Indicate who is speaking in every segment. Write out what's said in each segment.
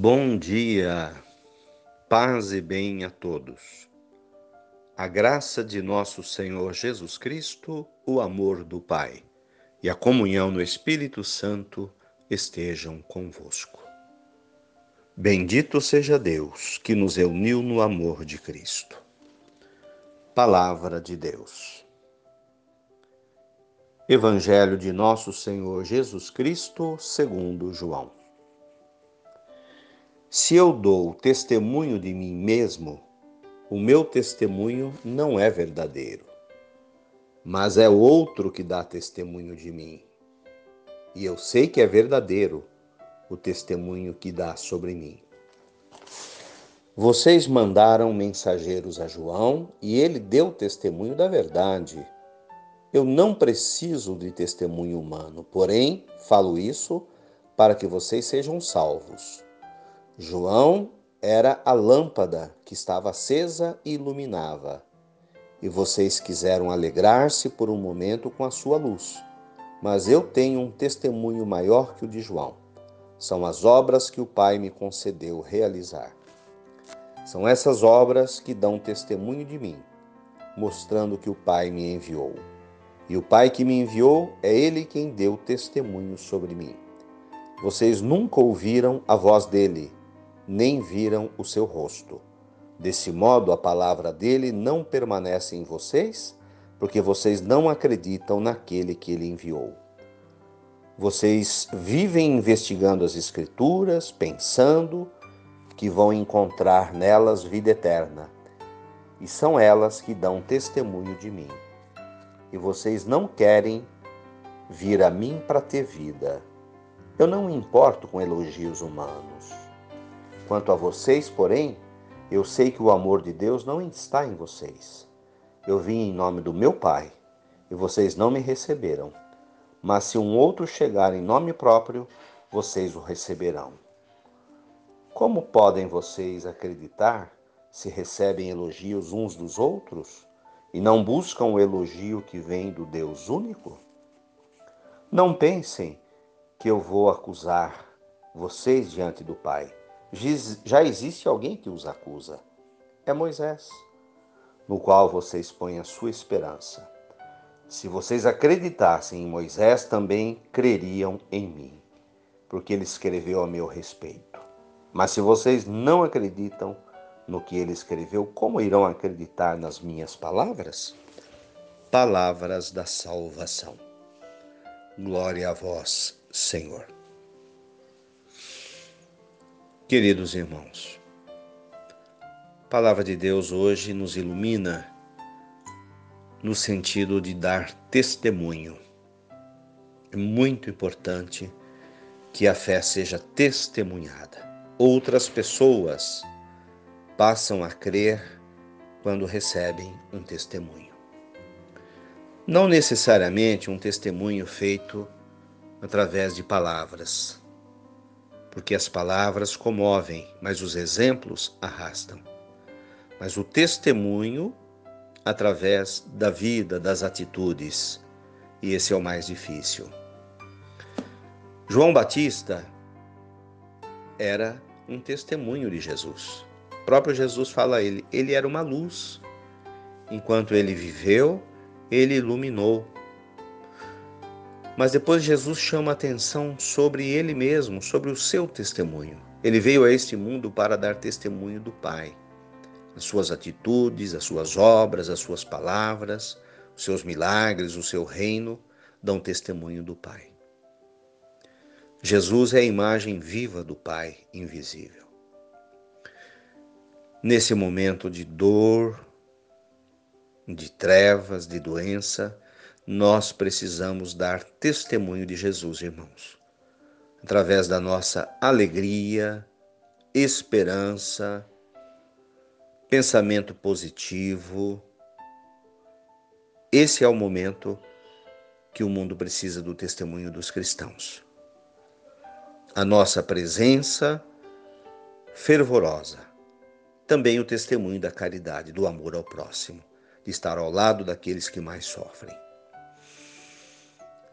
Speaker 1: Bom dia, paz e bem a todos. A graça de nosso Senhor Jesus Cristo, o amor do Pai e a comunhão no Espírito Santo estejam convosco. Bendito seja Deus que nos uniu no amor de Cristo. Palavra de Deus. Evangelho de nosso Senhor Jesus Cristo, segundo João. Se eu dou testemunho de mim mesmo, o meu testemunho não é verdadeiro, mas é outro que dá testemunho de mim. E eu sei que é verdadeiro o testemunho que dá sobre mim. Vocês mandaram mensageiros a João e ele deu testemunho da verdade. Eu não preciso de testemunho humano, porém falo isso para que vocês sejam salvos. João era a lâmpada que estava acesa e iluminava. E vocês quiseram alegrar-se por um momento com a sua luz. Mas eu tenho um testemunho maior que o de João. São as obras que o Pai me concedeu realizar. São essas obras que dão testemunho de mim, mostrando que o Pai me enviou. E o Pai que me enviou é Ele quem deu testemunho sobre mim. Vocês nunca ouviram a voz dele nem viram o seu rosto. Desse modo, a palavra dele não permanece em vocês, porque vocês não acreditam naquele que ele enviou. Vocês vivem investigando as Escrituras, pensando que vão encontrar nelas vida eterna, e são elas que dão testemunho de mim. E vocês não querem vir a mim para ter vida. Eu não me importo com elogios humanos. Quanto a vocês, porém, eu sei que o amor de Deus não está em vocês. Eu vim em nome do meu Pai, e vocês não me receberam. Mas se um outro chegar em nome próprio, vocês o receberão. Como podem vocês acreditar se recebem elogios uns dos outros e não buscam o elogio que vem do Deus único? Não pensem que eu vou acusar vocês diante do Pai já existe alguém que os acusa. É Moisés, no qual vocês põem a sua esperança. Se vocês acreditassem em Moisés, também creriam em mim, porque ele escreveu a meu respeito. Mas se vocês não acreditam no que ele escreveu, como irão acreditar nas minhas palavras? Palavras da salvação. Glória a vós, Senhor. Queridos irmãos, a palavra de Deus hoje nos ilumina no sentido de dar testemunho. É muito importante que a fé seja testemunhada. Outras pessoas passam a crer quando recebem um testemunho. Não necessariamente um testemunho feito através de palavras, porque as palavras comovem, mas os exemplos arrastam. Mas o testemunho através da vida, das atitudes, e esse é o mais difícil. João Batista era um testemunho de Jesus. O próprio Jesus fala a ele, ele era uma luz. Enquanto ele viveu, ele iluminou mas depois Jesus chama atenção sobre ele mesmo, sobre o seu testemunho. Ele veio a este mundo para dar testemunho do Pai. As suas atitudes, as suas obras, as suas palavras, os seus milagres, o seu reino dão testemunho do Pai. Jesus é a imagem viva do Pai invisível. Nesse momento de dor, de trevas, de doença, nós precisamos dar testemunho de Jesus, irmãos, através da nossa alegria, esperança, pensamento positivo. Esse é o momento que o mundo precisa do testemunho dos cristãos. A nossa presença fervorosa, também o testemunho da caridade, do amor ao próximo, de estar ao lado daqueles que mais sofrem.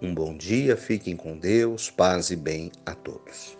Speaker 1: um bom dia, fiquem com Deus, paz e bem a todos.